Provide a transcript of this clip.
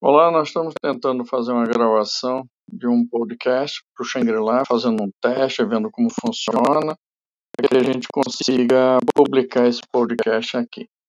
Olá, nós estamos tentando fazer uma gravação de um podcast para o Shangri-La, fazendo um teste, vendo como funciona, para que a gente consiga publicar esse podcast aqui.